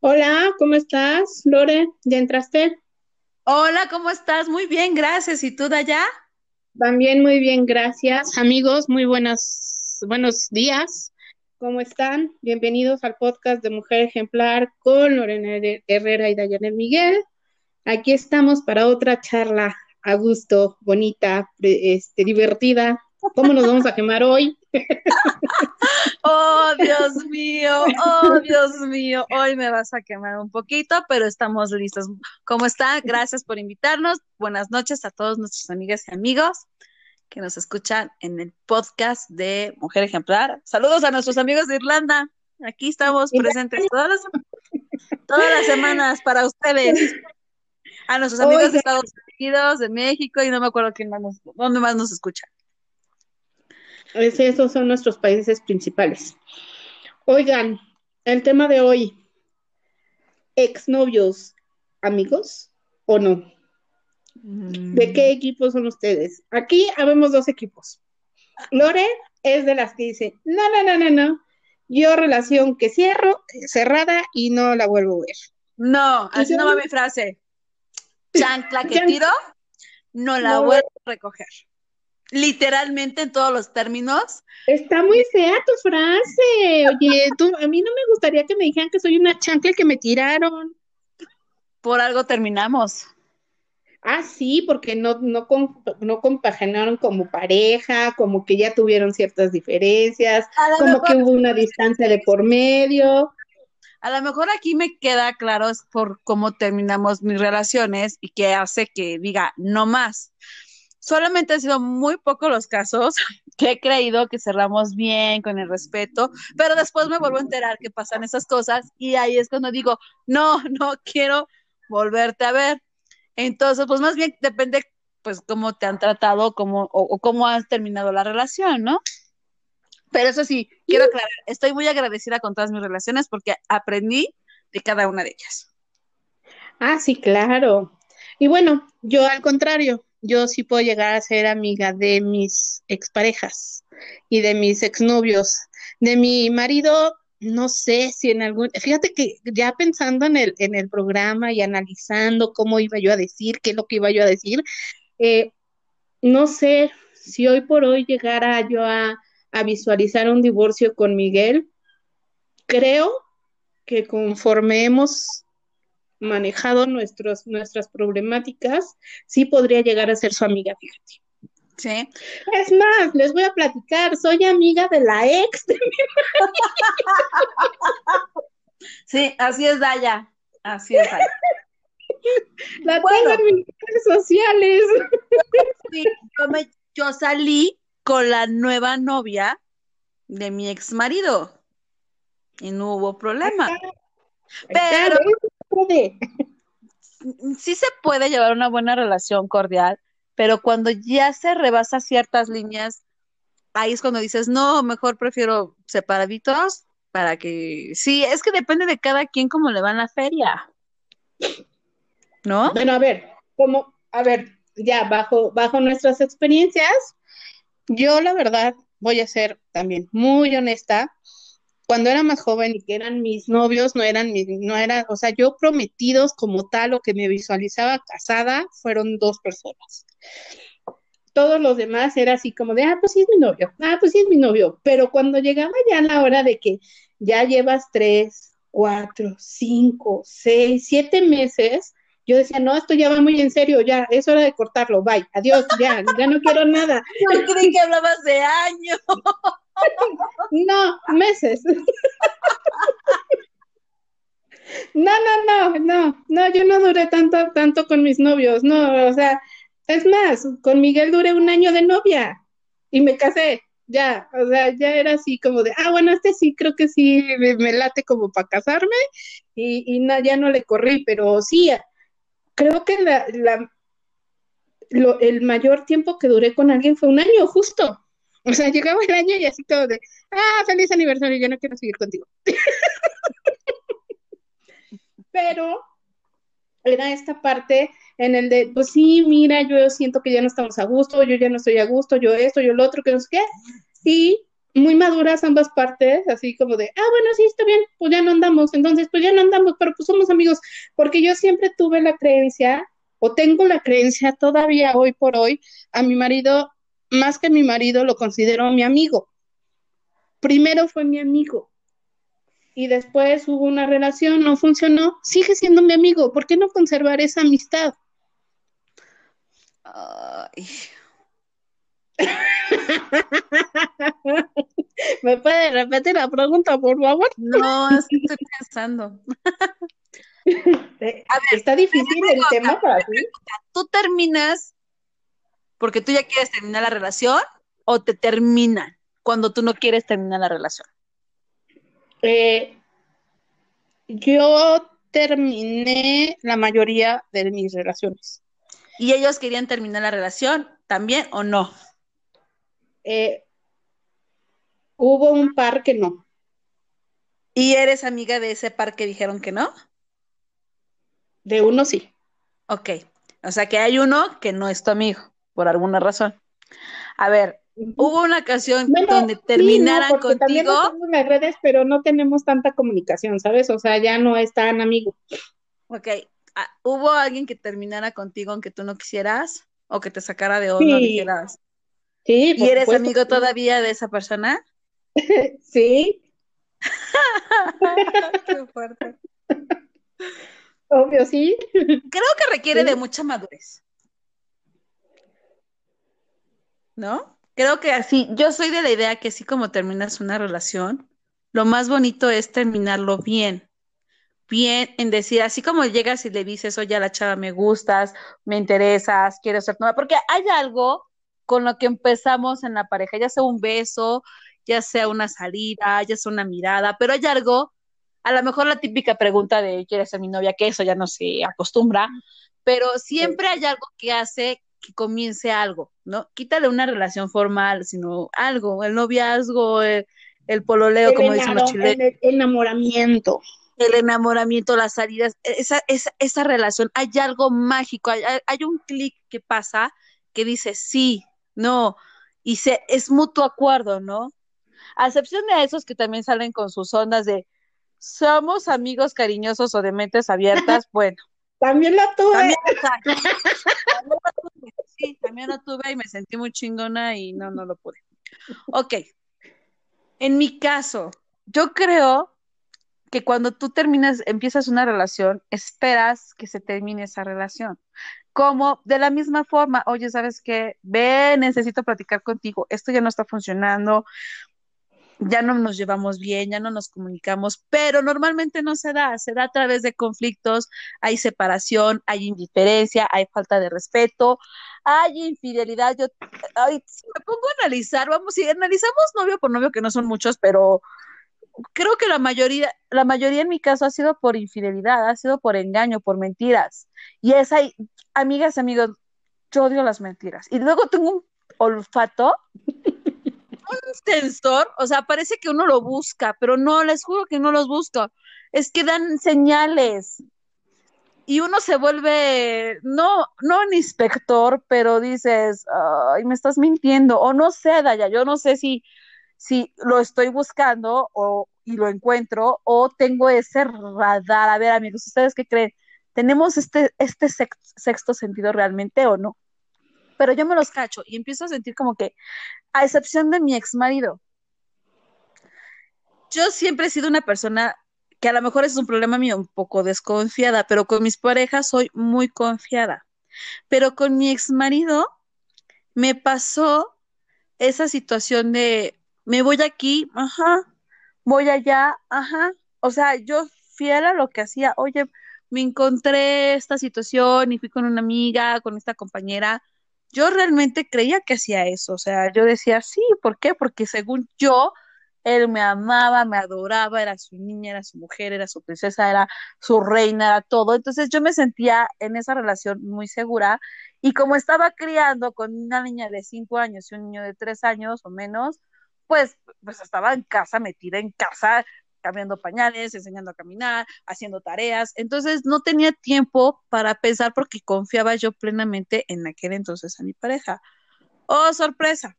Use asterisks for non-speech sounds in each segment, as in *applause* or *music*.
Hola, ¿cómo estás? Lore, ¿ya entraste? Hola, ¿cómo estás? Muy bien, gracias. ¿Y tú, Daya? También muy bien, gracias. Amigos, muy buenos, buenos días. ¿Cómo están? Bienvenidos al podcast de Mujer Ejemplar con Lorena Herrera y Dayanel Miguel. Aquí estamos para otra charla a gusto, bonita, este, divertida. ¿Cómo nos vamos a quemar hoy? *laughs* Oh, Dios mío, oh, Dios mío, hoy me vas a quemar un poquito, pero estamos listos. ¿Cómo está? Gracias por invitarnos. Buenas noches a todos nuestros amigas y amigos que nos escuchan en el podcast de Mujer Ejemplar. Saludos a nuestros amigos de Irlanda. Aquí estamos presentes todas las, todas las semanas para ustedes. A nuestros amigos de Estados Unidos, de México y no me acuerdo quién más nos, dónde más nos escuchan esos son nuestros países principales. Oigan, el tema de hoy, exnovios, amigos o no. ¿De qué mm. equipo son ustedes? Aquí habemos dos equipos. Lore es de las que dice, no, no, no, no, no. Yo relación que cierro, cerrada y no la vuelvo a ver. No, así no va mi frase. Chancla que *laughs* tiro, no la vuelvo a recoger literalmente en todos los términos. Está muy fea tu frase. Oye, tú, a mí no me gustaría que me dijeran que soy una chancla que me tiraron. Por algo terminamos. Ah, sí, porque no, no, no compaginaron como pareja, como que ya tuvieron ciertas diferencias, como que hubo una distancia de por medio. A lo mejor aquí me queda claro es por cómo terminamos mis relaciones y que hace que diga no más solamente han sido muy pocos los casos *laughs* que he creído que cerramos bien, con el respeto, pero después me vuelvo a enterar que pasan esas cosas y ahí es cuando digo, no, no quiero volverte a ver. Entonces, pues más bien depende, pues, cómo te han tratado cómo, o, cómo has terminado la relación, ¿no? Pero eso sí, quiero aclarar, estoy muy agradecida con todas mis relaciones porque aprendí de cada una de ellas. Ah, sí, claro. Y bueno, yo al contrario, yo sí puedo llegar a ser amiga de mis exparejas y de mis exnovios. De mi marido, no sé si en algún, fíjate que ya pensando en el, en el programa y analizando cómo iba yo a decir, qué es lo que iba yo a decir, eh, no sé si hoy por hoy llegara yo a, a visualizar un divorcio con Miguel, creo que conforme hemos manejado nuestros, nuestras problemáticas, sí podría llegar a ser su amiga, fíjate. Sí. Es más, les voy a platicar, soy amiga de la ex de mi *laughs* Sí, así es Daya, así es Daya. La tengo en mis redes sociales. *laughs* Sí, yo, me, yo salí con la nueva novia de mi ex marido y no hubo problema. Pero Sí se puede llevar una buena relación cordial, pero cuando ya se rebasa ciertas líneas, ahí es cuando dices, no, mejor prefiero separaditos para que... Sí, es que depende de cada quien cómo le va en la feria. ¿No? Bueno, a ver, como, a ver, ya bajo, bajo nuestras experiencias, yo la verdad voy a ser también muy honesta cuando era más joven y que eran mis novios, no eran mis, no era, o sea, yo prometidos como tal o que me visualizaba casada, fueron dos personas. Todos los demás era así como de, ah, pues sí es mi novio, ah, pues sí es mi novio. Pero cuando llegaba ya la hora de que ya llevas tres, cuatro, cinco, seis, siete meses, yo decía, no, esto ya va muy en serio, ya, es hora de cortarlo, bye, adiós, ya, ya no quiero nada. *laughs* Yo creí que hablabas de años. *laughs* No, meses. No, no, no, no, no, yo no duré tanto, tanto con mis novios, no, o sea, es más, con Miguel duré un año de novia y me casé, ya, o sea, ya era así como de, ah, bueno, este sí, creo que sí me, late como para casarme y, y no, ya no le corrí, pero sí, creo que la, la, lo, el mayor tiempo que duré con alguien fue un año, justo. O sea, llegaba el año y así todo de, ah, feliz aniversario, yo no quiero seguir contigo. *laughs* Pero era esta parte en el de, pues sí, mira, yo siento que ya no estamos a gusto, yo ya no estoy a gusto, yo esto, yo lo otro, que no sé qué. Y muy maduras ambas partes, así como de, ah, bueno, sí, está bien, pues ya no andamos, entonces, pues ya no andamos, pero pues somos amigos, porque yo siempre tuve la creencia, o tengo la creencia todavía hoy por hoy, a mi marido, más que mi marido, lo considero mi amigo. Primero fue mi amigo, y después hubo una relación, no funcionó, sigue siendo mi amigo, ¿por qué no conservar esa amistad? Ay. *laughs* ¿Me puede repetir la pregunta, por favor? No, estoy pensando. *laughs* A ver, está difícil el tema para ti. ¿Tú terminas porque tú ya quieres terminar la relación o te terminan cuando tú no quieres terminar la relación? Eh, yo terminé la mayoría de mis relaciones. ¿Y ellos querían terminar la relación también o no? Eh, hubo un par que no. ¿Y eres amiga de ese par que dijeron que no? De uno sí. Ok. O sea que hay uno que no es tu amigo, por alguna razón. A ver, hubo una ocasión donde terminaran contigo. También en las redes, pero no tenemos tanta comunicación, ¿sabes? O sea, ya no es tan amigo. Ok. Ah, ¿Hubo alguien que terminara contigo aunque tú no quisieras? ¿O que te sacara de onda sí. dijeras? Sí, ¿Y eres amigo todavía de esa persona? *laughs* sí. *laughs* Qué fuerte. Obvio, sí. Creo que requiere sí. de mucha madurez. ¿No? Creo que así, yo soy de la idea que así como terminas una relación, lo más bonito es terminarlo bien. Bien en decir, así como llegas y le dices, oye, a la chava me gustas, me interesas, quiero ser nueva, porque hay algo con lo que empezamos en la pareja, ya sea un beso, ya sea una salida, ya sea una mirada, pero hay algo, a lo mejor la típica pregunta de ¿quieres ser mi novia? que eso ya no se acostumbra, pero siempre hay algo que hace que comience algo, ¿no? Quítale una relación formal, sino algo, el noviazgo, el, el pololeo, el como dicen los chilenos. El enamoramiento. El enamoramiento, las salidas, esa, esa, esa relación, hay algo mágico, hay, hay un clic que pasa que dice sí, no, y se, es mutuo acuerdo, ¿no? A excepción de esos que también salen con sus ondas de somos amigos cariñosos o de mentes abiertas, *laughs* bueno. También la tuve. También, *laughs* también la tuve. Sí, también la tuve y me sentí muy chingona y no, no lo pude. Ok. En mi caso, yo creo que cuando tú terminas, empiezas una relación, esperas que se termine esa relación. Como de la misma forma, oye, ¿sabes qué? Ve, necesito platicar contigo, esto ya no está funcionando, ya no nos llevamos bien, ya no nos comunicamos, pero normalmente no se da, se da a través de conflictos, hay separación, hay indiferencia, hay falta de respeto, hay infidelidad. Yo si me pongo a analizar, vamos, si analizamos novio por novio, que no son muchos, pero creo que la mayoría, la mayoría en mi caso ha sido por infidelidad, ha sido por engaño, por mentiras. Y es ahí, amigas, amigos, yo odio las mentiras. Y luego tengo un olfato un sensor, o sea, parece que uno lo busca, pero no, les juro que no los busco. Es que dan señales. Y uno se vuelve, no, no un inspector, pero dices, ay, me estás mintiendo. O no sé, Daya, yo no sé si, si lo estoy buscando o, y lo encuentro, o tengo ese radar. A ver, amigos, ¿ustedes qué creen? ¿Tenemos este, este sexto sentido realmente o no? Pero yo me los cacho y empiezo a sentir como que, a excepción de mi ex marido, yo siempre he sido una persona que a lo mejor es un problema mío, un poco desconfiada, pero con mis parejas soy muy confiada. Pero con mi ex marido me pasó esa situación de, me voy aquí, ajá, voy allá, ajá. O sea, yo fiel a lo que hacía, oye, me encontré esta situación y fui con una amiga, con esta compañera, yo realmente creía que hacía eso, o sea, yo decía, sí, ¿por qué? Porque según yo, él me amaba, me adoraba, era su niña, era su mujer, era su princesa, era su reina, era todo. Entonces yo me sentía en esa relación muy segura y como estaba criando con una niña de cinco años y un niño de tres años o menos, pues, pues estaba en casa, metida en casa, cambiando pañales, enseñando a caminar, haciendo tareas. Entonces no tenía tiempo para pensar porque confiaba yo plenamente en aquel entonces a mi pareja. Oh, sorpresa.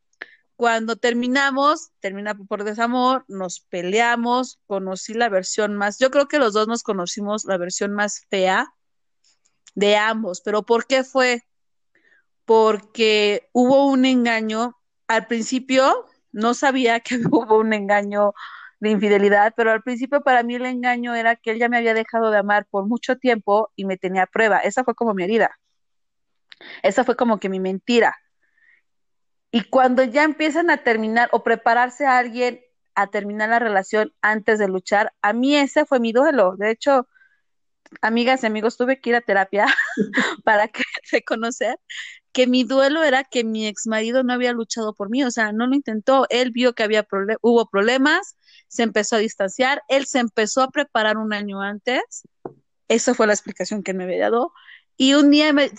cuando terminamos, termina por desamor, nos peleamos, conocí la versión más, yo creo que los dos nos conocimos la versión más fea de ambos, pero ¿por qué fue? Porque hubo un engaño, al principio no sabía *laughs* que hubo un engaño de infidelidad, pero al principio para mí el engaño era que él ya me había dejado de amar por mucho tiempo y me tenía prueba, esa fue como mi herida, esa fue como que mi mentira y cuando ya empiezan a terminar o prepararse a alguien a terminar la relación antes de luchar, a mí ese fue mi duelo. De hecho, amigas y amigos, tuve que ir a terapia *laughs* para *laughs* reconocer que mi duelo era que mi ex marido no había luchado por mí, o sea, no lo intentó. Él vio que había hubo problemas, se empezó a distanciar, él se empezó a preparar un año antes. Esa fue la explicación que me había dado. Y un día me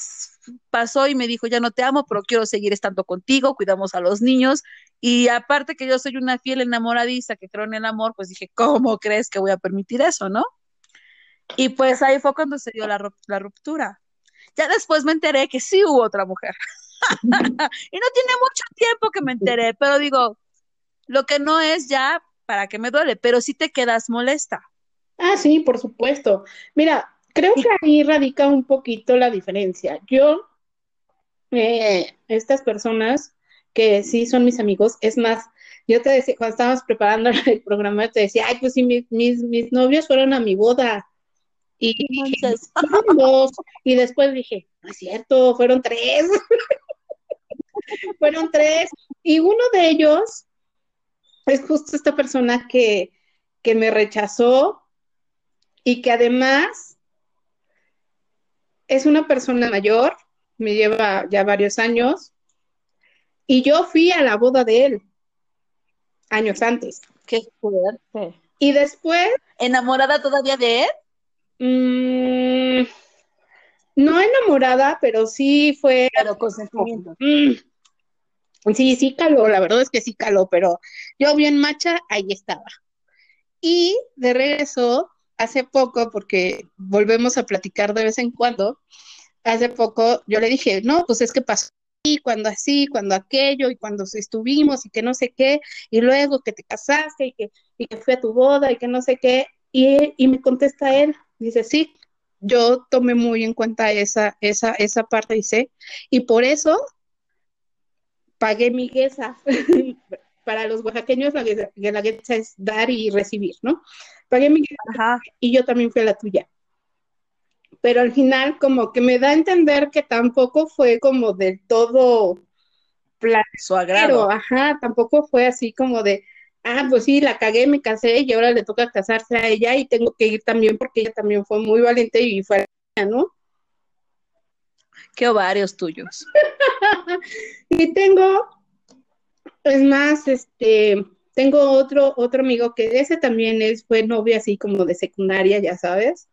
pasó y me dijo, ya no te amo, pero quiero seguir estando contigo, cuidamos a los niños. Y aparte que yo soy una fiel enamoradiza que creo en el amor, pues dije, ¿cómo crees que voy a permitir eso, no? Y pues ahí fue cuando se dio la, ruptura. Ya después me enteré que sí hubo otra mujer. *laughs* y no tiene mucho tiempo que me enteré, pero digo, lo que no es ya, ¿para qué me duele? Pero sí te quedas molesta. Ah, sí, por supuesto. Mira, Creo que ahí radica un poquito la diferencia. Yo, eh, estas personas que sí son mis amigos, es más, yo te decía, cuando estábamos preparando *laughs* el programa, te decía, ay, pues sí, mis, mis, novios fueron a mi boda. Y fueron dos. Y después dije, no es cierto, fueron tres. *laughs* fueron tres. Y uno de ellos es justo esta persona que, que me rechazó y que además es una persona mayor, me lleva ya varios años, y yo fui a la boda de él años antes. Qué fuerte. Y después... ¿Enamorada todavía de él? Mm, no enamorada, pero sí fue... Pero con sentimiento. Mm, sí, sí caló, la verdad es que sí caló, pero yo bien macha, ahí estaba. Y de regreso, hace poco, porque volvemos a platicar de vez en cuando, hace poco yo le dije, no, pues es que pasó así, cuando así, cuando aquello, y cuando estuvimos, y que no sé qué, y luego que te casaste, y que, y que fui a tu boda, y que no sé qué, y, y me contesta él, dice, sí, yo tomé muy en cuenta esa, esa, esa parte, dice, y por eso pagué mi guesa. *laughs* Para los oaxaqueños la guesa es dar y recibir, ¿no? pagué mi y yo también fui a la tuya. Pero al final como que me da a entender que tampoco fue como del todo su agrado. Ajá, tampoco fue así como de, ah, pues sí, la cagué, me casé y ahora le toca casarse a ella y tengo que ir también porque ella también fue muy valiente y fue a ¿no? Qué ovarios tuyos. *laughs* y tengo, es más, este, tengo otro, otro amigo que ese también es, fue novio así como de secundaria, ya sabes,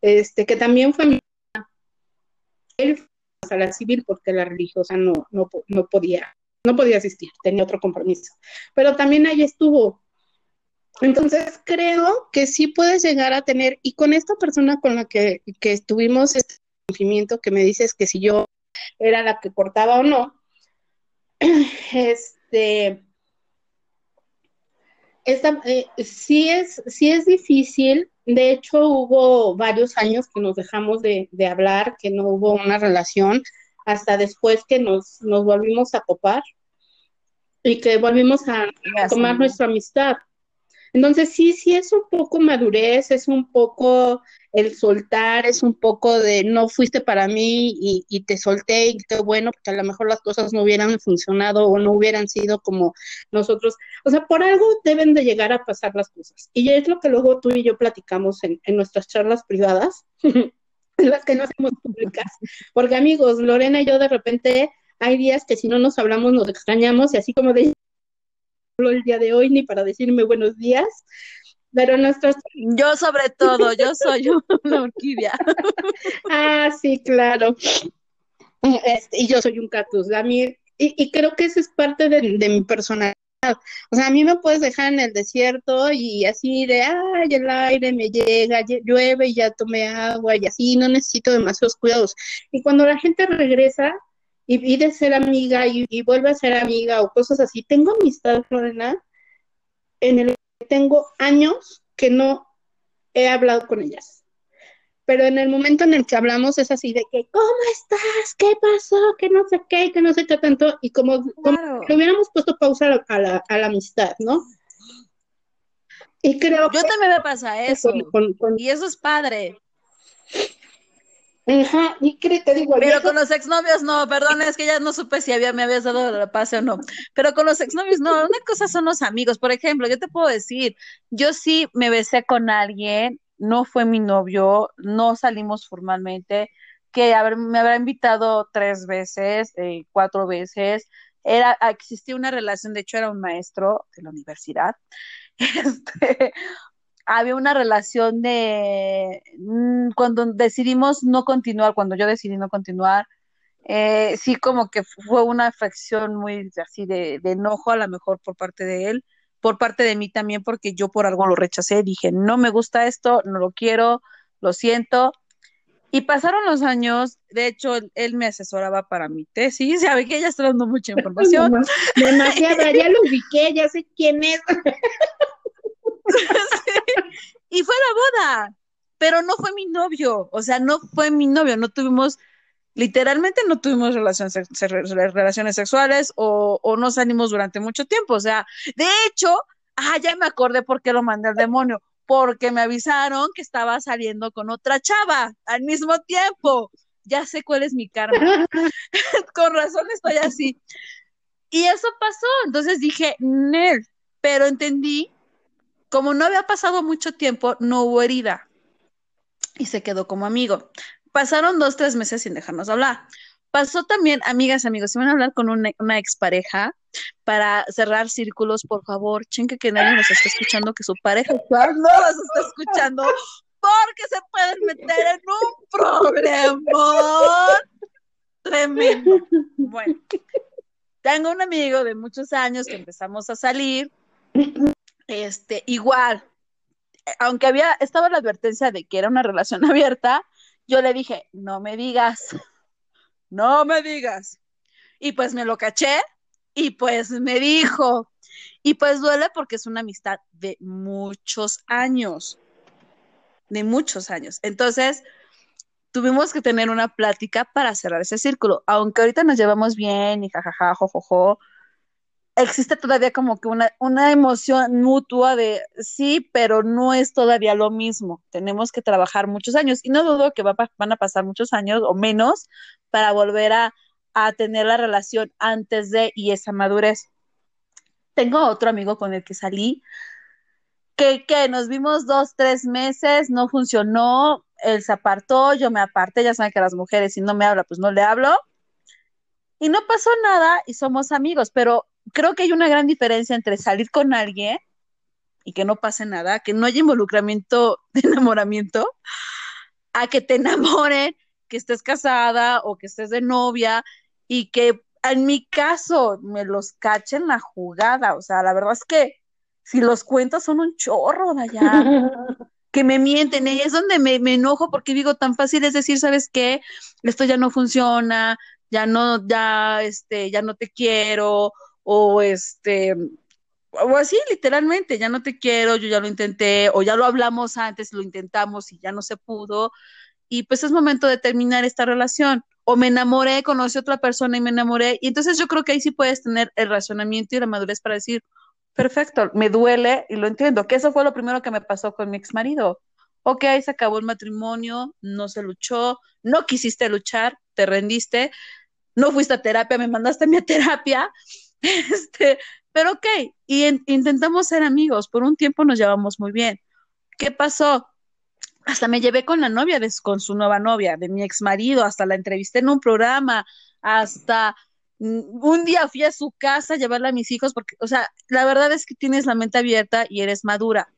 este, que también fue mi él fue a la civil porque la religiosa no, no, no podía, no podía asistir, tenía otro compromiso. Pero también ahí estuvo. Entonces creo que sí puedes llegar a tener, y con esta persona con la que, que tuvimos este conocimiento que me dices que si yo era la que cortaba o no, *clears throat* este esta, eh, sí, es, sí es difícil. De hecho, hubo varios años que nos dejamos de, hablar, que no hubo una relación, hasta después que nos, nos volvimos a topar y que volvimos a, a tomar nuestra amistad. Entonces, sí, sí es un poco madurez, es un poco el soltar, es un poco de no fuiste para mí y, te solté y qué bueno, porque a lo mejor las cosas no hubieran funcionado o no hubieran sido como nosotros. O sea, por algo deben de llegar a pasar las cosas. Y es lo que luego tú y yo platicamos en, en nuestras charlas privadas, *laughs* en las que no hacemos públicas. Porque amigos, Lorena y yo de repente hay días que si no nos hablamos nos extrañamos y así como de el día de hoy ni para decirme buenos días, pero nuestros... Yo sobre todo, yo soy *laughs* una orquídea. ah, sí, claro. Este, y yo soy un cactus. A mí, y, creo que eso es parte de, mi personalidad. O sea, a mí me puedes dejar en el desierto y así de, ay, el aire me llega, llueve y ya tomé agua y así, no necesito demasiados cuidados. Y cuando la gente regresa, y, de ser amiga y, vuelve a ser amiga o cosas así. Tengo amistad, Lorena, en el que tengo años que no he hablado con ellas. Pero en el momento en el que hablamos es así de que, ¿cómo estás? ¿Qué pasó? Que no sé qué, que no sé qué tanto. Y como, que hubiéramos puesto pausa a la, a la, amistad, ¿no? Y creo Yo también me pasa eso. y eso es padre. Ajá, y creo, te digo. Pero con los exnovios no, perdón, es que ya no supe si había, me habías dado la pase o no. Pero con los exnovios no, una cosa son los amigos. Por ejemplo, yo te puedo decir, yo sí me besé con alguien, no fue mi novio, no salimos formalmente, que me habrá invitado tres veces, eh, cuatro veces. Era, existía una relación, de hecho era un maestro de la universidad. *laughs* Este, había una relación de mm, cuando decidimos no continuar, cuando yo decidí no continuar, eh, sí como que fue una afección muy así de, enojo a lo mejor por parte de él, por parte de mí también, porque yo por algo lo rechacé, dije, no me gusta esto, no lo quiero, lo siento. Y pasaron los años, de hecho, él, me asesoraba para mi tesis, *laughs* ya ve que ella está dando mucha *laughs* información. Demasiada, ya lo ubiqué, ya sé quién es. *laughs* *laughs* Y fue la boda, pero no fue mi novio, o sea, no fue mi novio, no tuvimos, literalmente no tuvimos relaciones, relaciones sexuales o, o no salimos durante mucho tiempo, o sea, de hecho, ah, ya me acordé por qué lo mandé al demonio, porque me avisaron que estaba saliendo con otra chava al mismo tiempo. Ya sé cuál es mi karma. *laughs* *laughs* con razón estoy así. Y eso pasó. Entonces dije, Nel, pero entendí como no había pasado mucho tiempo, no hubo herida y se quedó como amigo. Pasaron dos, tres meses sin dejarnos hablar. Pasó también, amigas, amigos, si van a hablar con una, expareja para cerrar círculos, por favor, chenque que nadie nos está escuchando, que su pareja no nos está escuchando, porque se pueden meter en un problema tremendo. Bueno, tengo un amigo de muchos años que empezamos a salir este, igual, eh, aunque había, estaba la advertencia de que era una relación *laughs* abierta, yo le dije, no me digas, *laughs* no me digas. Y pues me lo caché y pues me dijo, y pues duele porque es una amistad de muchos años, de muchos años. Entonces, tuvimos que tener una plática para cerrar ese círculo, aunque ahorita nos llevamos bien y jajaja, jojojo, existe todavía como que una, una emoción mutua de sí, pero no es todavía lo mismo. Tenemos que trabajar muchos años y no dudo que va, van a pasar muchos años o menos para volver a, a tener la relación antes de y esa madurez. Tengo otro amigo con el que salí que, que nos vimos dos, tres meses, no funcionó, él se apartó, yo me aparté, ya saben que las mujeres si no me habla, pues no le hablo. Y no pasó nada y somos amigos, pero creo que hay una gran diferencia entre salir con alguien y que no pase nada, que no haya involucramiento *laughs* de enamoramiento, a que te enamoren, que estés casada o que estés de novia y que en mi caso me los cachen la jugada. O sea, la verdad es que si los cuentos son un chorro de allá. *laughs* que me mienten, y es donde me, me, enojo porque digo, tan fácil es decir, ¿sabes qué? Esto ya no funciona, ya no, ya, este, ya no te quiero, o este, o así literalmente, ya no te quiero, yo ya lo intenté, o ya lo hablamos antes, lo intentamos y ya no se pudo, y pues es momento de terminar esta relación. O me enamoré, conocí a otra persona y me enamoré, y entonces yo creo que ahí sí puedes tener el razonamiento y la madurez para decir, perfecto, me duele y lo entiendo, que eso fue lo primero que me pasó con mi ex marido. Ok, se acabó el matrimonio, no se luchó, no quisiste luchar, te rendiste, no fuiste a terapia, me mandaste a mi terapia, *laughs* Este, pero ok, y intentamos ser amigos, por un tiempo nos llevamos muy bien. ¿Qué pasó? Hasta me llevé con la novia, de, con su nueva novia, de mi ex marido, hasta la entrevisté en un programa, hasta un día fui a su casa a llevarla a mis hijos, porque, o sea, la verdad es que tienes la mente abierta y eres madura.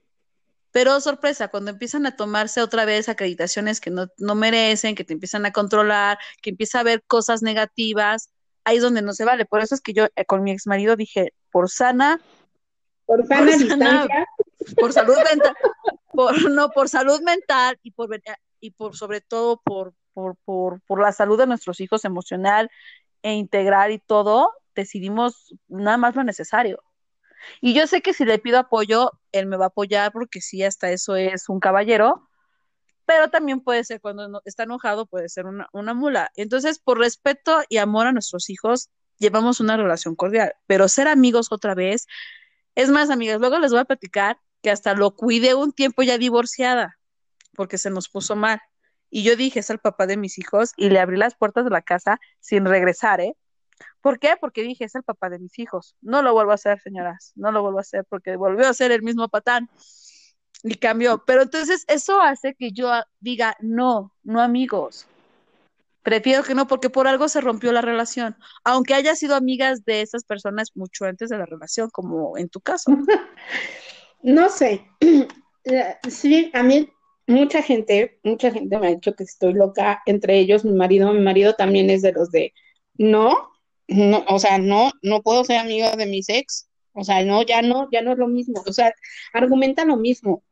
Pero sorpresa, cuando empiezan a tomarse otra vez acreditaciones que no, no merecen, que te empiezan a controlar, que empieza a haber cosas negativas, ahí es donde no se vale. Por eso es que yo eh, con mi ex marido dije, por sana, por sana, por salud mental, por, no, por salud mental y por y por sobre todo por, por, por, por la salud de nuestros hijos emocional e integrar y todo, decidimos nada más lo necesario. Y yo sé que si le pido apoyo, él me va a apoyar porque sí, hasta eso es un caballero, pero también puede ser cuando está enojado, puede ser una, una mula. Entonces, por respeto y amor a nuestros hijos, llevamos una relación cordial, pero ser amigos otra vez, es más, amigas, luego les voy a platicar que hasta lo cuidé un tiempo ya divorciada, porque se nos puso mal. Y yo dije, es el papá de mis hijos, y le abrí las puertas de la casa sin regresar, ¿eh? ¿Por qué? Porque dije, es el papá de mis hijos. No lo vuelvo a hacer, señoras, no lo vuelvo a hacer porque volvió a ser el mismo patán y cambió. Pero entonces eso hace que yo diga, no, no amigos. Prefiero que no, porque por algo se rompió la relación, aunque haya sido amigas de esas personas mucho antes de la relación, como en tu caso. *laughs* No sé. *clears throat* Sí, a mí mucha gente, mucha gente me ha dicho que estoy loca, entre ellos mi marido, mi marido también es de los de, no, no, o sea, no, no puedo ser amiga de mis ex, o sea, no, ya no, ya no es lo mismo, o sea, argumenta lo mismo,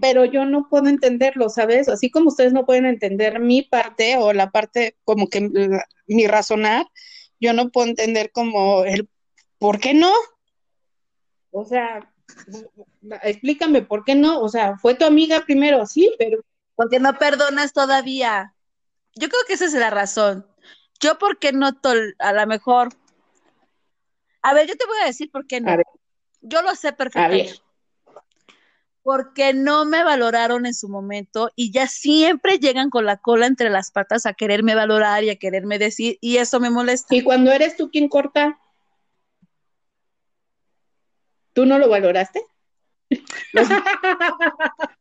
pero yo no puedo entenderlo, ¿sabes? Así como ustedes no pueden entender mi parte o la parte como que mi razonar, yo no puedo entender como el, ¿por qué no? O sea, explícame, ¿por qué no? O sea, fue tu amiga primero, sí, pero... Porque no perdonas todavía. Yo creo que esa es la razón. Yo, ¿por qué no? A lo mejor. A ver, yo te voy a decir por qué no. Yo lo sé perfectamente. Porque no me valoraron en su momento y ya siempre llegan con la cola entre las patas a quererme valorar y a quererme decir, y eso me molesta. ¿Y cuando eres tú quien corta? ¿Tú no lo valoraste? *laughs*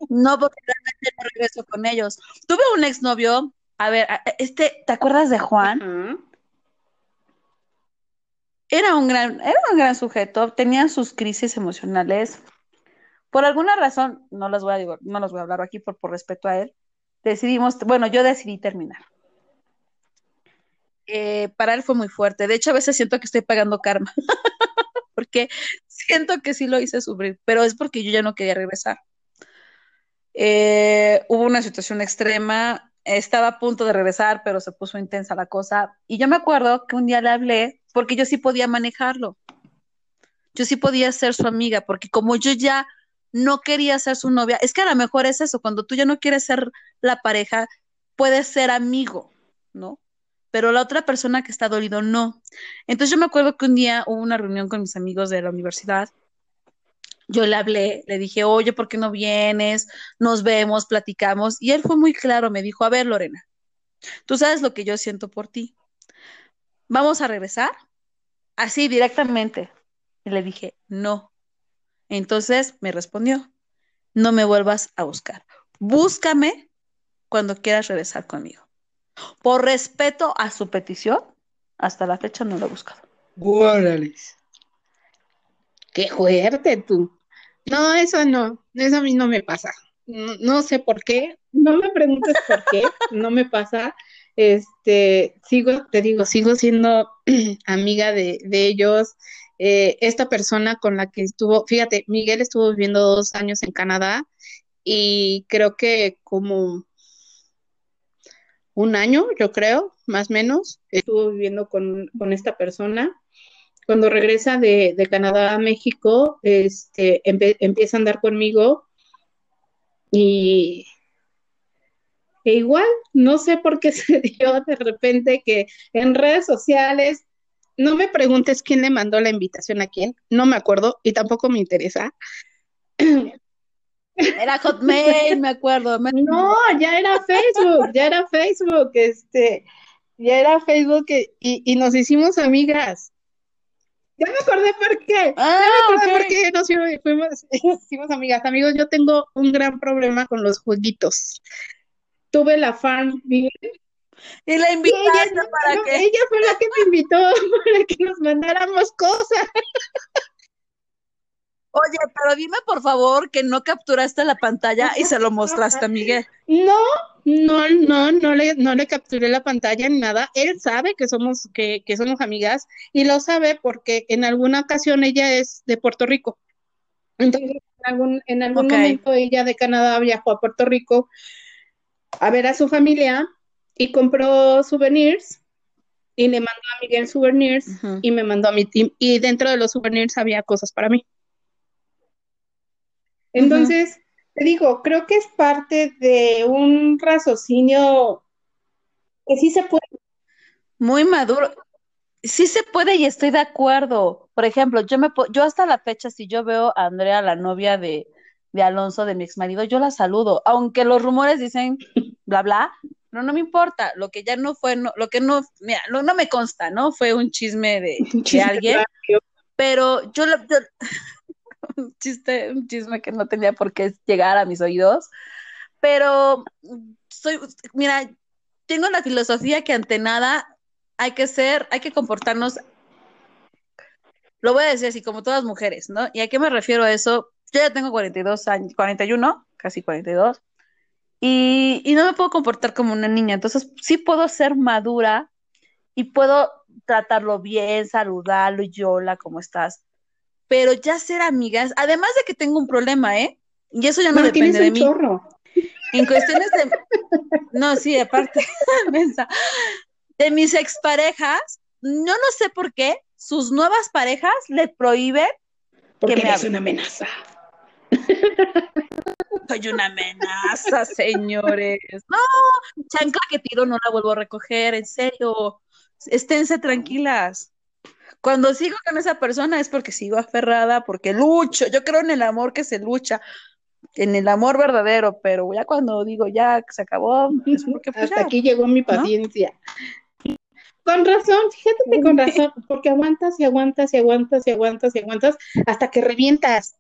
no, porque realmente no regreso con ellos. Tuve un exnovio a ver, este, ¿te acuerdas de Juan? Era un gran, era un gran sujeto, tenía sus crisis emocionales. Por alguna razón, no las voy a no los voy a hablar aquí por, por respeto a él. Decidimos, bueno, yo decidí terminar. Eh, para él fue muy fuerte. De hecho, a veces siento que estoy pagando karma. *laughs* porque siento que sí lo hice sufrir, pero es porque yo ya no quería regresar. Eh, hubo una situación extrema, estaba a punto de regresar, pero se puso intensa la cosa. Y yo me acuerdo que un día le hablé porque yo sí podía manejarlo. Yo sí podía ser su amiga, porque como yo ya no quería ser su novia, es que a lo mejor es eso, cuando tú ya no quieres ser la pareja, puedes ser amigo, ¿no? Pero la otra persona que está dolido no. Entonces yo me acuerdo que un día hubo una reunión con mis amigos de la universidad yo le hablé, le dije, oye, ¿por qué no vienes? Nos vemos, platicamos. Y él fue muy claro, me dijo, a ver, Lorena, tú sabes lo que yo siento por ti. ¿Vamos a regresar? Así, directamente. Y le dije, no. Entonces me respondió, no me vuelvas a buscar. Búscame cuando quieras regresar conmigo. Por respeto a su petición, hasta la fecha no lo he buscado. Guárales. Qué fuerte tú. No, eso no, eso a mí no me pasa. No, sé por qué, no me preguntes por qué, *laughs* no me pasa. Este, sigo, te digo, sigo siendo *clears throat* amiga de, ellos. Eh, esta persona con la que estuvo, fíjate, Miguel estuvo viviendo dos años en Canadá y creo que como un año, yo creo, más o menos, estuvo viviendo con, con esta persona. Cuando regresa de, Canadá a México, este, empieza a andar conmigo y e igual, no sé por qué *laughs* se dio de repente que en redes sociales, no me preguntes quién le mandó la invitación a quién, no me acuerdo y tampoco me interesa. *clears throat* Era Hotmail, me acuerdo. No, ya era Facebook, ya era Facebook, este, ya era Facebook y, y nos hicimos amigas. Ya me acordé por qué. Ah, ya me acordé por qué nos fuimos, *laughs* fuimos amigas. Amigos, yo tengo un gran problema con los jueguitos. Tuve la fan Y la invitaste para que. Ella fue la que me invitó *laughs* para que nos mandáramos cosas. Oye, pero dime por favor que no capturaste la pantalla y se lo mostraste a Miguel. No, no, no, no le, no le capturé la pantalla ni nada. Él sabe que somos, que, que somos amigas y lo sabe porque en alguna ocasión ella es de Puerto Rico. Entonces, en algún, en algún momento ella de Canadá viajó a Puerto Rico a ver a su familia y compró souvenirs y le mandó a Miguel souvenirs y me mandó a mi team y dentro de los souvenirs había cosas para mí. Entonces, te digo, creo que es parte de un raciocinio que sí se puede. Muy maduro. Sí se puede y estoy de acuerdo. Por ejemplo, yo me yo hasta la fecha, si yo veo a Andrea, la novia de, de Alonso, de mi ex marido, yo la saludo, aunque los rumores dicen bla bla, no, no me importa, lo que ya no fue, no, lo que no, mira, no, no me consta, ¿no? Fue un chisme de, *laughs* alguien, pero yo, *laughs* un chiste, un chisme que no tenía por qué llegar a mis oídos, pero soy, mira, tengo la filosofía que ante nada hay que ser, hay que comportarnos, lo voy a decir así, como todas mujeres, ¿no? ¿Y a qué me refiero a eso? Yo ya tengo 42 años, 41, casi 42, y, y no me puedo comportar como una niña, entonces sí puedo ser madura y puedo tratarlo bien, saludarlo y hola, ¿cómo estás? Pero ya ser amigas, además de que tengo un problema, ¿eh? Y eso ya no, depende de mí. Chorro. En cuestiones de. *laughs* No, sí, aparte, de mis exparejas, no no sé por qué, sus nuevas parejas le prohíben Porque que me eres una amenaza. Soy una amenaza, señores. No, chancla que tiro no la vuelvo a recoger, en serio. Esténse tranquilas. Cuando sigo con esa persona es porque sigo aferrada, porque lucho. Yo creo en el amor que se lucha, en el amor verdadero, pero ya cuando digo ya que se acabó, es porque pues, Hasta aquí llegó mi paciencia. Con razón, fíjate que con razón, porque aguantas y aguantas y aguantas y aguantas y aguantas hasta que revientas.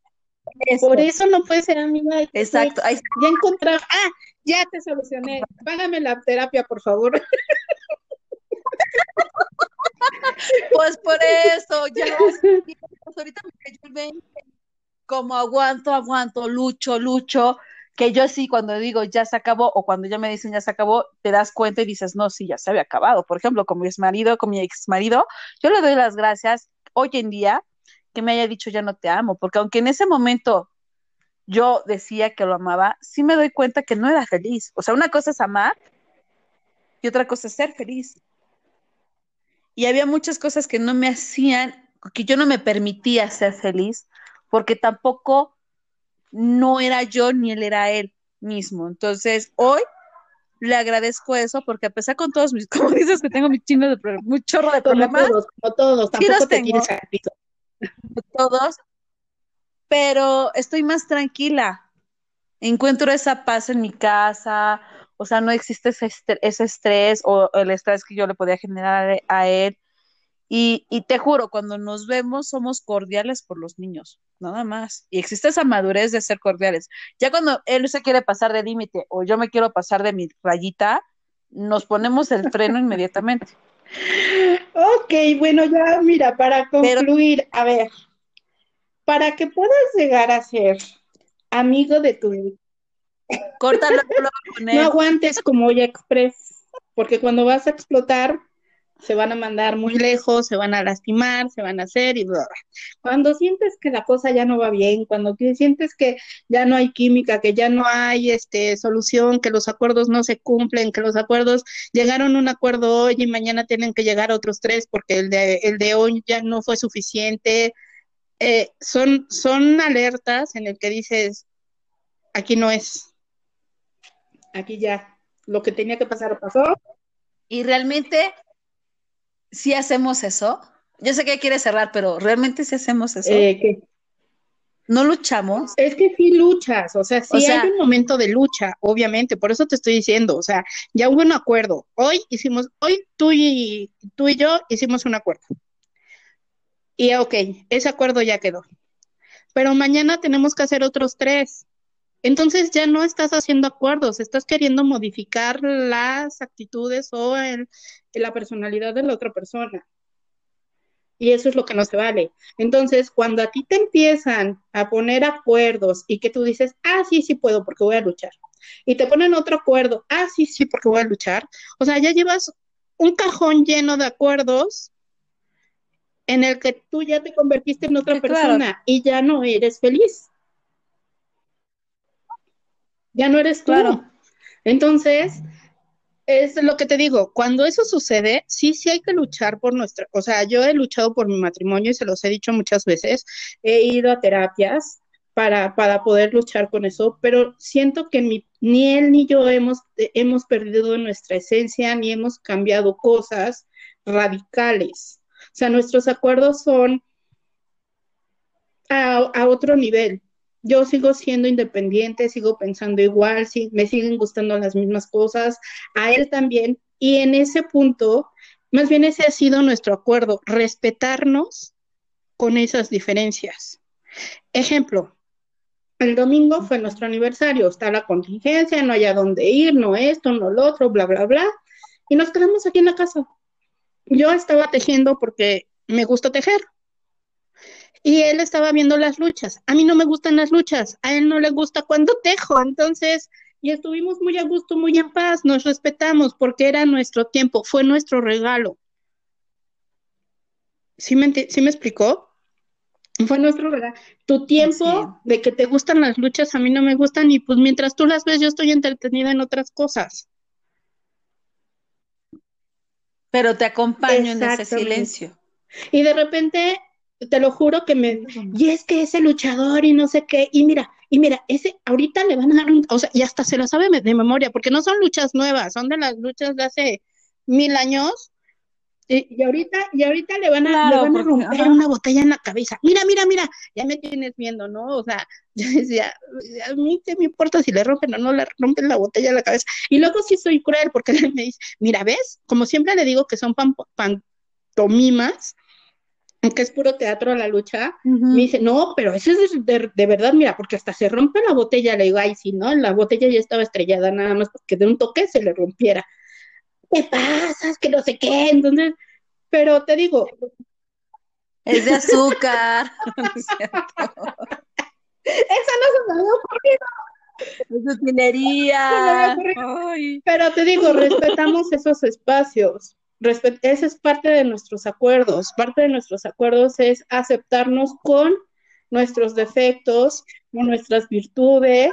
Por eso no puede ser amiga de Exacto. Ya encontré, ah, ya te solucioné. Págame la terapia, por favor. Pues por eso, ya pues ahorita me cayó el 20. Como aguanto, aguanto, lucho, lucho, que yo sí cuando digo ya se acabó o cuando ya me dicen ya se acabó, te das cuenta y dices, no, sí, ya se había acabado. Por ejemplo, con mi ex marido, con mi ex marido, yo le doy las gracias hoy en día que me haya dicho ya no te amo, porque aunque en ese momento yo decía que lo amaba, sí me doy cuenta que no era feliz. O sea, una cosa es amar y otra cosa es ser feliz. Y había muchas cosas que no me hacían, que yo no me permitía ser feliz, porque tampoco no era yo ni él era él mismo. Entonces, hoy le agradezco eso porque a pesar con todos mis, *laughs* como dices que tengo mi chino de muy chorro de problemas, como todos, como todos, tampoco te todos, pero estoy más tranquila. Encuentro esa paz en mi casa, o sea, no existe ese, estrés o el estrés que yo le podía generar a él. Y, y, te juro, cuando nos vemos somos cordiales por los niños, nada más. Y existe esa madurez de ser cordiales. Ya cuando él se quiere pasar de límite o yo me quiero pasar de mi rayita, nos ponemos el freno *laughs* inmediatamente. Ok, bueno, ya mira, para concluir, a ver, para que puedas llegar a ser amigo de tu Córtalo, no *laughs* aguantes como ya express, porque cuando vas a explotar, se van a mandar muy lejos, se van a lastimar, se van a hacer y bla, Cuando sientes que la cosa ya no va bien, cuando sientes que ya no hay química, que ya no hay este solución, que los acuerdos no se cumplen, que los acuerdos llegaron a un acuerdo hoy y mañana tienen que llegar otros tres porque el de, el de hoy ya no fue suficiente, eh, son, son alertas en el que dices, aquí no es, aquí ya, lo que tenía que pasar pasó. Y realmente si hacemos eso? Yo sé que quiere cerrar, pero ¿realmente si hacemos eso? Eh, ¿No luchamos? Es que sí luchas, o sea, sí hay un momento de lucha, obviamente, por eso te estoy diciendo, o sea, ya hubo un acuerdo. Hoy hicimos, hoy tú y, tú y yo hicimos un acuerdo. Y ok, ese acuerdo ya quedó. Pero mañana tenemos que hacer otros tres. Entonces ya no estás haciendo acuerdos, estás queriendo modificar las actitudes o la personalidad de la otra persona. Y eso es lo que no se vale. Entonces, cuando a ti te empiezan a poner acuerdos y que tú dices, ah, sí, sí puedo porque voy a luchar, y te ponen otro acuerdo, ah, sí, sí, porque voy a luchar, o sea, ya llevas un cajón lleno de acuerdos en el que tú ya te convertiste en otra persona y ya no eres feliz ya no eres claro. Entonces, es lo que te digo, cuando eso sucede, sí, sí hay que luchar por nuestra, o sea, yo he luchado por mi matrimonio y se los he dicho muchas veces, he ido a terapias para, para poder luchar con eso, pero siento que ni, ni él ni yo hemos, hemos perdido nuestra esencia, ni hemos cambiado cosas radicales. O sea, nuestros acuerdos son a, a otro nivel yo sigo siendo independiente, sigo pensando igual, me siguen gustando las mismas cosas, a él también, y en ese punto, más bien ese ha sido nuestro acuerdo, respetarnos con esas diferencias. Ejemplo, el domingo fue nuestro aniversario, está la contingencia, no hay a dónde ir, no esto, no lo otro, bla, bla, bla, y nos quedamos aquí en la casa. Yo estaba tejiendo porque me gusta tejer, y él estaba viendo las luchas. A mí no me gustan las luchas, a él no le gusta cuando tejo, entonces, y estuvimos muy a gusto, muy en paz, nos respetamos porque era nuestro tiempo, fue nuestro regalo. ¿Sí me, ¿sí me explicó? Fue nuestro regalo. Tu tiempo de que te gustan las luchas, a mí no me gustan y pues mientras tú las ves, yo estoy entretenida en otras cosas. Pero te acompaño en ese silencio. Y de repente te lo juro que me, y es que ese luchador y no sé qué, y mira, y mira, ese ahorita le van a dar un, o sea, y hasta se lo sabe de memoria, porque no son luchas nuevas, son de las luchas de hace mil años, y, ahorita, y ahorita le van a, le van a romper una botella en la cabeza. Mira, mira, mira, ya me tienes viendo, ¿no? O sea, *laughs* yo decía, a mí qué me importa si le rompen o no le rompen la botella en la cabeza. Y luego sí soy cruel porque él *laughs* me dice, mira, ¿ves? Como siempre le digo que son pantomimas, que es puro teatro a la lucha, me dice, no, pero eso es de, verdad, mira, porque hasta se rompe la botella, le digo, ay, sí, ¿no? La botella ya estaba estrellada, nada más porque de un toque se le rompiera. ¿Qué pasa? que no sé qué, entonces, pero te digo. Es de azúcar. *laughs* *laughs* Esa no se me había ocurrido. Es de utilería. Pero te digo, respetamos esos espacios esa es parte de nuestros acuerdos. Parte de nuestros acuerdos es aceptarnos con nuestros defectos, con nuestras virtudes.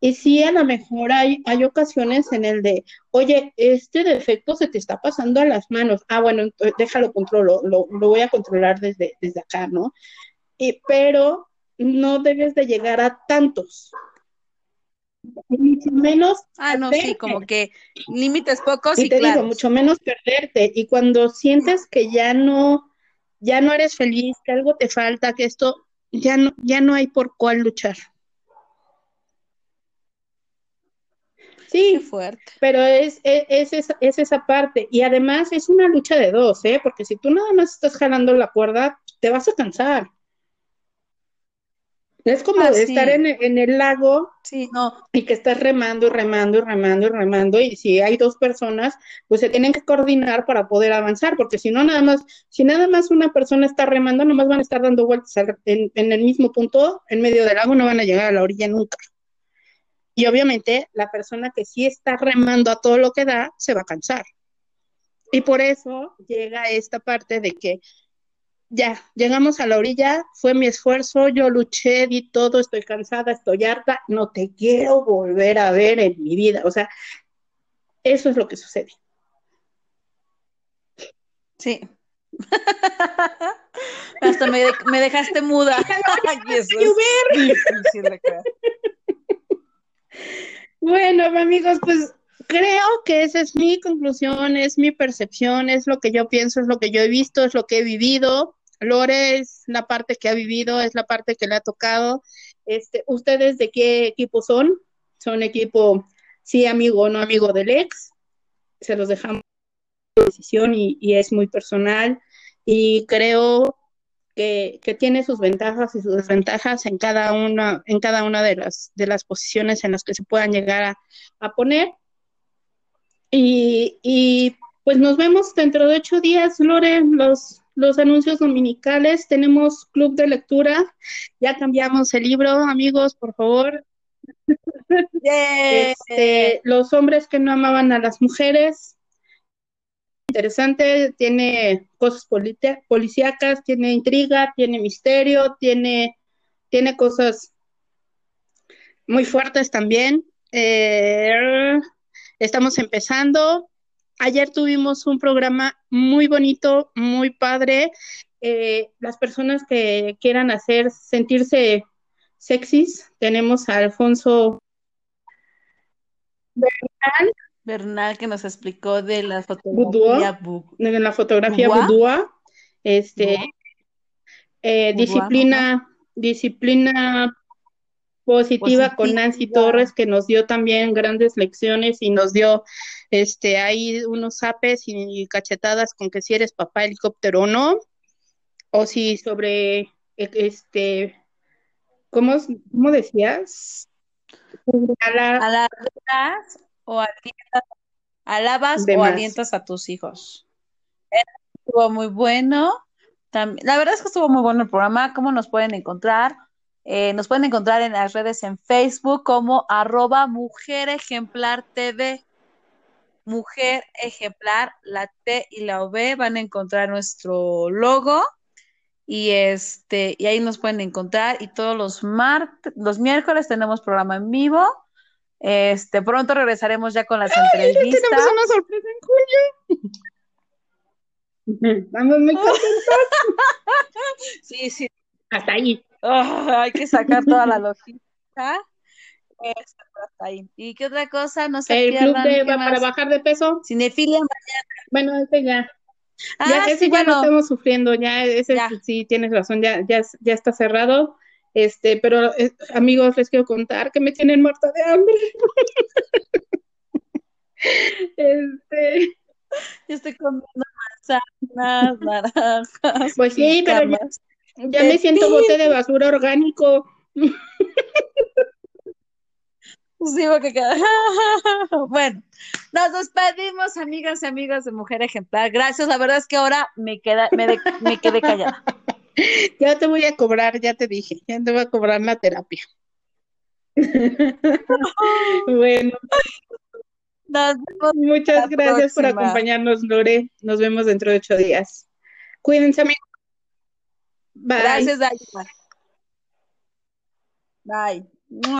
Y sí, a lo mejor hay, hay ocasiones en el de, oye, este defecto se te está pasando a las manos. Ah, bueno, déjalo controlo, lo, lo voy a controlar desde, desde acá, ¿no? Y, pero no debes de llegar a tantos, mucho menos. Ah, no, sí, como que límites pocos y, te digo, mucho menos perderte. Y cuando sientes que ya no, ya no eres feliz, que algo te falta, que esto ya no, ya no hay por cuál luchar. Sí, fuerte. pero es, es, es, es, esa parte. Y además es una lucha de dos, ¿eh? Porque si tú nada más estás jalando la cuerda, te vas a cansar. Es como ah, estar en, el lago sí, no. y que estás remando y remando y remando y remando y si hay dos personas, pues se tienen que coordinar para poder avanzar, porque si no nada más, si nada más una persona está remando, nomás van a estar dando vueltas en, en el mismo punto, en medio del lago, no van a llegar a la orilla nunca. Y obviamente la persona que sí está remando a todo lo que da, se va a cansar. Y por eso llega esta parte de que ya, llegamos a la orilla, fue mi esfuerzo, yo luché, di todo, estoy cansada, estoy harta, no te quiero volver a ver en mi vida. O sea, eso es lo que sucede. Sí. *laughs* Hasta me, dejaste muda. *laughs* *laughs* bueno, amigos, pues creo que esa es mi conclusión, es mi percepción, es lo que yo pienso, es lo que yo he visto, es lo que he vivido. Lore es la parte que ha vivido, es la parte que le ha tocado. Este, ¿Ustedes de qué equipo son? ¿Son equipo, sí, amigo o no amigo del ex? Se los dejamos decisión y, y es muy personal y creo que, que, tiene sus ventajas y sus desventajas en cada una, en cada una de las, de las posiciones en las que se puedan llegar a, a poner. Y, y, pues nos vemos dentro de ocho días, Lore, los los anuncios dominicales, tenemos club de lectura, ya cambiamos el libro, amigos, por favor. Este, los hombres que no amaban a las mujeres. Interesante, tiene cosas policíacas, tiene intriga, tiene misterio, tiene, tiene cosas muy fuertes también. Eh, estamos empezando, ayer tuvimos un programa muy bonito, muy padre. Eh, las personas que quieran hacer sentirse sexys, tenemos a Alfonso Bernal, Bernal que nos explicó de la fotografía de la fotografía Budua, este eh, disciplina disciplina positiva, con Nancy Torres que nos dio también grandes lecciones y nos dio este ahí unos apes y, cachetadas con que si eres papá helicóptero o no o si sobre e, este ¿cómo, cómo decías? Alabas o alientas, alabas o alientas a tus hijos. Estuvo muy bueno. la verdad es que estuvo muy bueno el programa. ¿Cómo nos pueden encontrar? Eh, nos pueden encontrar en las redes en Facebook como arroba Mujer Ejemplar TV. Mujer Ejemplar, la T y la V van a encontrar nuestro logo y este y ahí nos pueden encontrar y todos los martes, los miércoles tenemos programa en vivo. Este, pronto regresaremos ya con las entrevistas. tenemos una sorpresa en julio. *laughs* Estamos muy *laughs* contentos. sí, sí. Hasta ahí hay que sacar toda la logística. ¿Y qué otra cosa? No sé. El club de, para bajar de peso. Cinefilia mañana. Bueno, ese ya. Ah, ya, ese ya lo estamos sufriendo, ya, ese sí tienes razón, ya, ya, ya está cerrado. Este, pero eh, amigos, les quiero contar que me tienen muerta de hambre. *laughs* este. Yo estoy comiendo manzanas, *laughs* naranjas. Pues sí, pero ya, ya me siento bote de basura orgánico. Sí, porque *laughs* bueno, nos despedimos, amigas y amigos de Mujer Ejemplar. Gracias, la verdad es que ahora me, queda, me, me quedé callada. *laughs* Ya te voy a cobrar, ya te dije, ya te voy a cobrar la terapia. *laughs* bueno. Muchas gracias por acompañarnos, Lore. Nos vemos dentro de ocho días. Cuídense, amigos. Bye. Gracias, Bye.